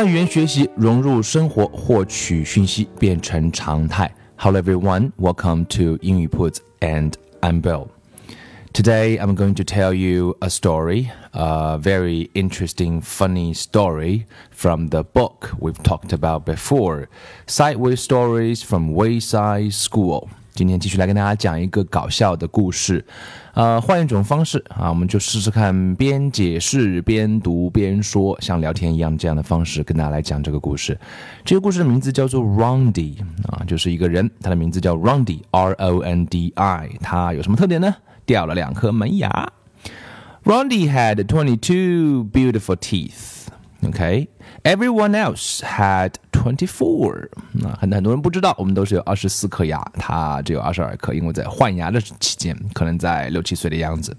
将语言学习融入生活，获取讯息变成常态。Hello everyone, welcome to 英语 Puts and I'm Bill. Today I'm going to tell you a story, a very interesting, funny story from the book we've talked about before, Sideways Stories from Wayside School. 今天继续来跟大家讲一个搞笑的故事，呃，换一种方式啊，我们就试试看边解释边读边说，像聊天一样这样的方式跟大家来讲这个故事。这个故事的名字叫做 Rondy 啊，就是一个人，他的名字叫 Rondy，R O N D I，他有什么特点呢？掉了两颗门牙。Rondy had twenty two beautiful teeth. OK, everyone else had twenty four。那很很多人不知道，我们都是有二十四颗牙，他只有二十二颗，因为在换牙的期间，可能在六七岁的样子。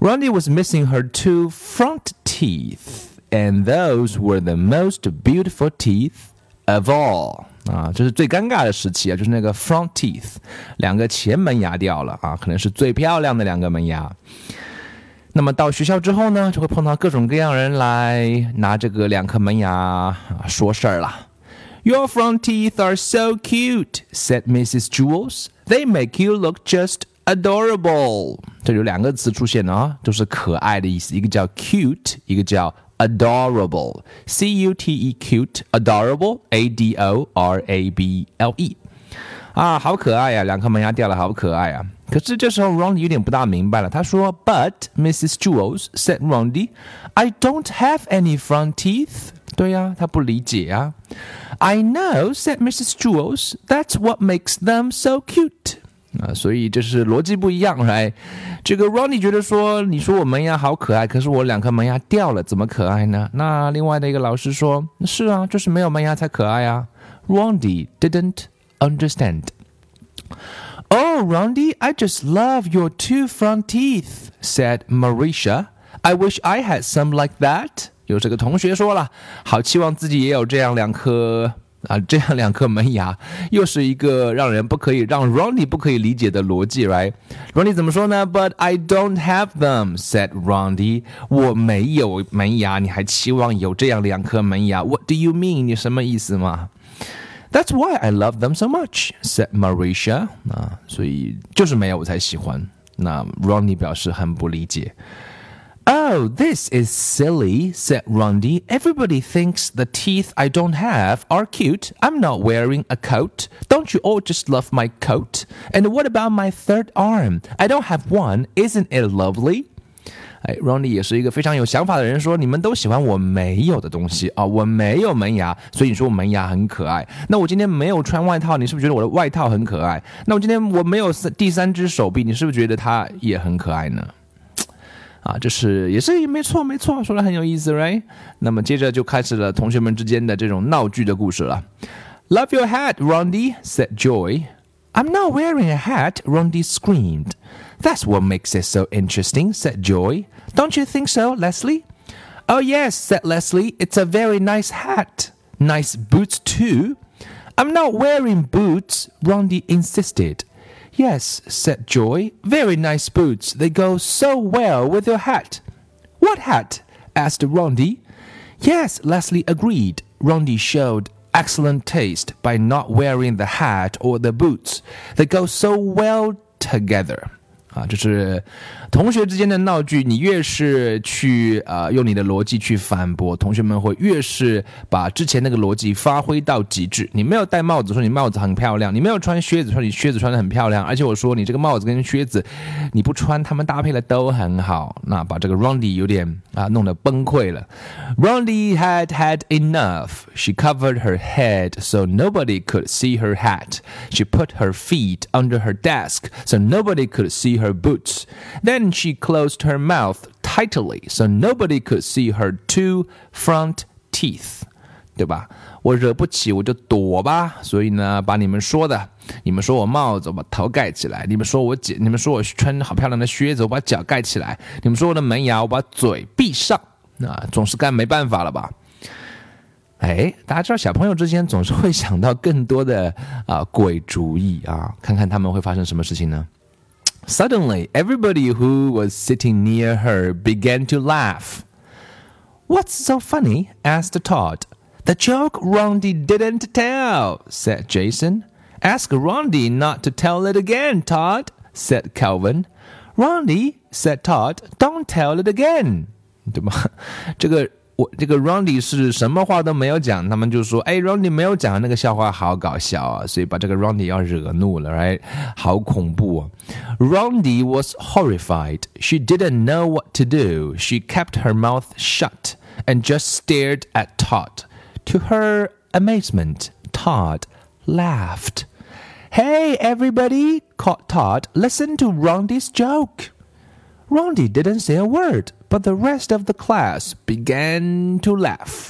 Randy was missing her two front teeth, and those were the most beautiful teeth of all. 啊，这是最尴尬的时期啊，就是那个 front teeth，两个前门牙掉了啊，可能是最漂亮的两个门牙。那么到学校之后呢，就会碰到各种各样人来拿这个两颗门牙说事儿了。Your front teeth are so cute," said Mrs. Jules. "They make you look just adorable." 这有两个词出现啊，都是可爱的意思，一个叫 cute，一个叫 adorable。C U T E cute adorable A D O R A B L E。啊，好可爱呀！两颗门牙掉了，好可爱啊！可是这时候 Ronnie 有点不大明白了，他说：“But Mrs. Jewls said, Ronnie, I don't have any front teeth。”对呀、啊，他不理解啊。I know said Mrs. Jewls. That's what makes them so cute. 啊，所以这是逻辑不一样来。这个 Ronnie 觉得说，你说我门牙好可爱，可是我两颗门牙掉了，怎么可爱呢？那另外的一个老师说，是啊，就是没有门牙才可爱啊。Ronnie didn't understand. Oh, Rondi, I just love your two front teeth, said Maurecia. I wish I had some like that. 有这个同学说了，好期望自己也有这样两颗啊，这样两颗门牙，又是一个让人不可以让 Ronnie 不可以理解的逻辑，right？Ronnie 怎么说呢？But I don't have them，said Ronnie。我没有门牙，你还期望有这样两颗门牙？What do you mean？你什么意思嘛？that's why I love them so much," said Maurecia。啊，所以就是没有我才喜欢。那 ah, Ronnie 表示很不理解。Oh, this is silly, said Rondi. Everybody thinks the teeth I don't have are cute. I'm not wearing a coat. Don't you all just love my coat? And what about my third arm? I don't have one. Isn't it lovely? 哎，Ronnie 也是一个非常有想法的人，说你们都喜欢我没有的东西啊，我没有门牙，所以你说我门牙很可爱。那我今天没有穿外套，你是不是觉得我的外套很可爱？那我今天我没有三第三只手臂，你是不是觉得它也很可爱呢？啊，这是也是没错没错，说的很有意思，right？那么接着就开始了同学们之间的这种闹剧的故事了。Love your hat, Rondi," said Joy. I'm not wearing a hat, Rondi screamed. That's what makes it so interesting, said Joy. Don't you think so, Leslie? Oh, yes, said Leslie. It's a very nice hat. Nice boots, too. I'm not wearing boots, Rondi insisted. Yes, said Joy. Very nice boots. They go so well with your hat. What hat? asked Rondi. Yes, Leslie agreed. Rondi showed excellent taste by not wearing the hat or the boots. They go so well together. 啊，就是同学之间的闹剧。你越是去呃用你的逻辑去反驳，同学们会越是把之前那个逻辑发挥到极致。你没有戴帽子，说你帽子很漂亮；你没有穿靴子，说你靴子穿的很漂亮。而且我说你这个帽子跟靴子你不穿，他们搭配的都很好。那把这个 Rondy 有点啊弄得崩溃了。Rondy had had enough. She covered her head so nobody could see her hat. She put her feet under her desk so nobody could see her boots. Then she closed her mouth tightly so nobody could see her two front teeth. 对吧？我惹不起我就躲吧。所以呢，把你们说的，你们说我帽子，我把头盖起来；你们说我姐，你们说我穿好漂亮的靴子，我把脚盖起来；你们说我的门牙，我把嘴闭上。那总是干没办法了吧？哎，大家知道小朋友之间总是会想到更多的啊鬼主意啊，看看他们会发生什么事情呢 ？Suddenly, everybody who was sitting near her began to laugh. What's so funny? asked Todd. The joke Rondi didn't tell, said Jason. Ask Rondi not to tell it again, Todd, said Calvin. Rondi, said Todd, don't tell it again. 对吧？这个 我这个 Rondi 是什么话都没有讲，他们就说：“哎，Rondi 没有讲那个笑话，好搞笑啊！”所以把这个 Rondi 要惹怒了，right？好恐怖啊！Rondi was horrified. She didn't know what to do. She kept her mouth shut and just stared at Todd. To her amazement, Todd laughed. Hey, everybody! called Todd. Listen to Rondi's joke. Rondi didn't say a word but the rest of the class began to laugh.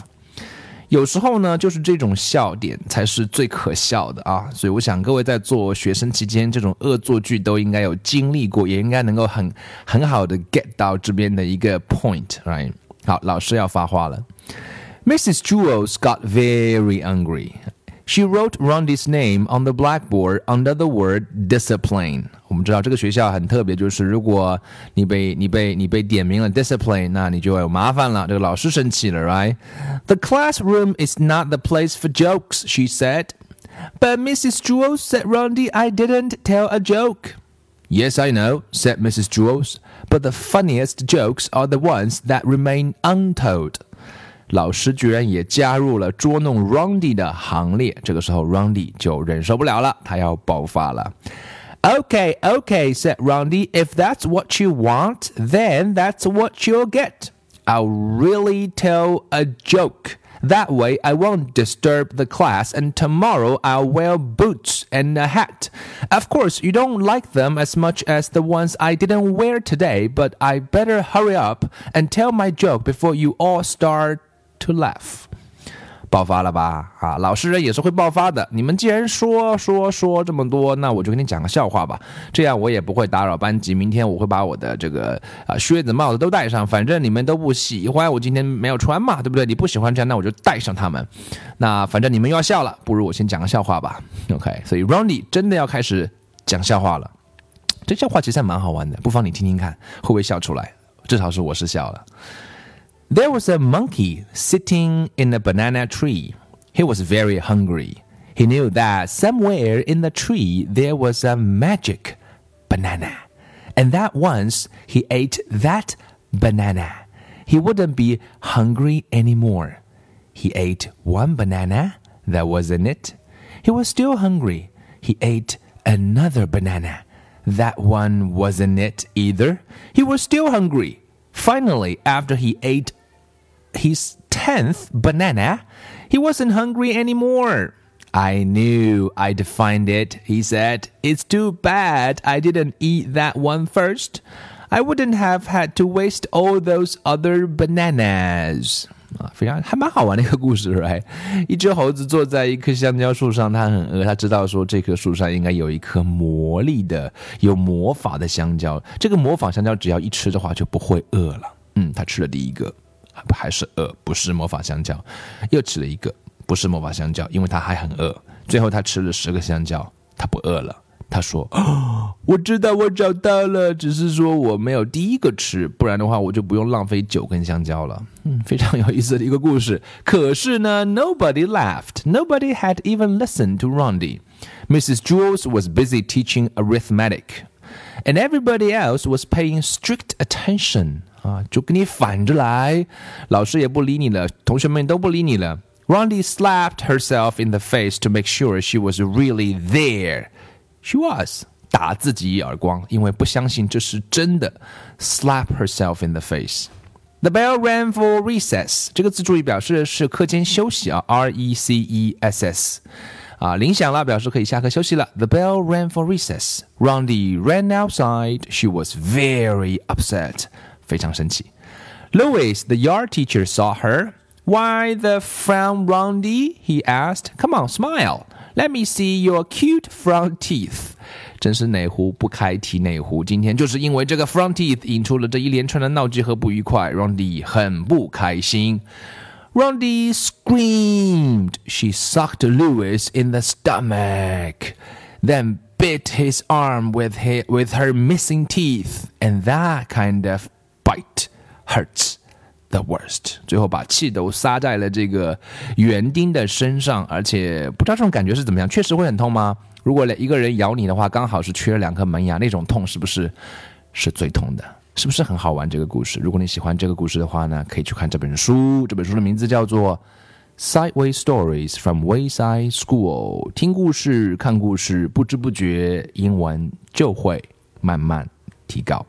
有时候呢，就是这种笑点才是最可笑的啊！所以我想各位在做学生期间，这种恶作剧都应该有经历过，也应该能够很很好的 get 到这边的一个 point，right？好，老师要发话了。Mrs. Jules got very angry. she wrote Rondi's name on the blackboard under the word discipline。我们知道这个学校很特别，就是如果你被你被你被点名了 discipline，那你就有麻烦了，这个老师生气了，right? The classroom is not the place for jokes, she said. But Mrs. Jewls said, Rondi, I didn't tell a joke. Yes, I know, said Mrs. Jewls, but the funniest jokes are the ones that remain untold. 老师居然也加入了捉弄就忍受不了了，他要爆发了。Okay, okay, said Rondi. If that's what you want, then that's what you'll get. I'll really tell a joke. That way, I won't disturb the class, and tomorrow I'll wear boots and a hat. Of course, you don't like them as much as the ones I didn't wear today, but I better hurry up and tell my joke before you all start to laugh. 爆发了吧？啊，老实人也是会爆发的。你们既然说说说这么多，那我就给你讲个笑话吧。这样我也不会打扰班级。明天我会把我的这个啊靴子、帽子都戴上，反正你们都不喜欢，我今天没有穿嘛，对不对？你不喜欢这样，那我就戴上它们。那反正你们又要笑了，不如我先讲个笑话吧。OK，所以 Ronnie 真的要开始讲笑话了。这笑话其实还蛮好玩的，不妨你听听看，会不会笑出来？至少是我是笑了。There was a monkey sitting in a banana tree. He was very hungry. He knew that somewhere in the tree there was a magic banana, and that once he ate that banana, he wouldn't be hungry anymore. He ate one banana that wasn't it. He was still hungry. He ate another banana. That one wasn't it either. He was still hungry. Finally, after he ate his tenth banana, he wasn't hungry anymore. I knew I'd find it, he said. It's too bad I didn't eat that one first. I wouldn't have had to waste all those other bananas. 啊，非常还蛮好玩的一个故事，right？一只猴子坐在一棵香蕉树上，它很饿，它知道说这棵树上应该有一颗魔力的、有魔法的香蕉。这个魔法香蕉只要一吃的话就不会饿了。嗯，他吃了第一个。 还是饿，不是魔法香蕉。又吃了一个，不是魔法香蕉，因为他还很饿。最后他吃了十个香蕉，他不饿了。他说：“我知道我找到了，只是说我没有第一个吃，不然的话我就不用浪费九根香蕉了。”嗯，非常有意思的一个故事。可是呢，Nobody laughed. Nobody had even listened to Rondi. Mrs. Jules was busy teaching arithmetic, and everybody else was paying strict attention. 啊，就跟你反着来，老师也不理你了，同学们都不理你了。Rondi slapped herself in the face to make sure she was really there. She was. 打自己一耳光，因为不相信这是真的。Slap herself in the face. The bell rang for recess. 这个字注意表示是课间休息啊，R E C E S S。啊，铃响了，表示可以下课休息了。The bell rang for recess. Rondi ran outside. She was very upset. 非常生气。Louis, the yard teacher, saw her. Why the frown, Rondi? He asked. Come on, smile. Let me see your cute front teeth。真是哪壶不开提哪壶，今天就是因为这个 front teeth 引出了这一连串的闹剧和不愉快，Rondi 很不开心。Rondi screamed. She sucked Louis in the stomach, then bit his arm with his, with her missing teeth, and that kind of hurts the worst。最后把气都撒在了这个园丁的身上，而且不知道这种感觉是怎么样，确实会很痛吗？如果一个人咬你的话，刚好是缺了两颗门牙，那种痛是不是是最痛的？是不是很好玩？这个故事，如果你喜欢这个故事的话呢，可以去看这本书。这本书的名字叫做《Sideways Stories from Wayside School》。听故事，看故事，不知不觉英文就会慢慢提高。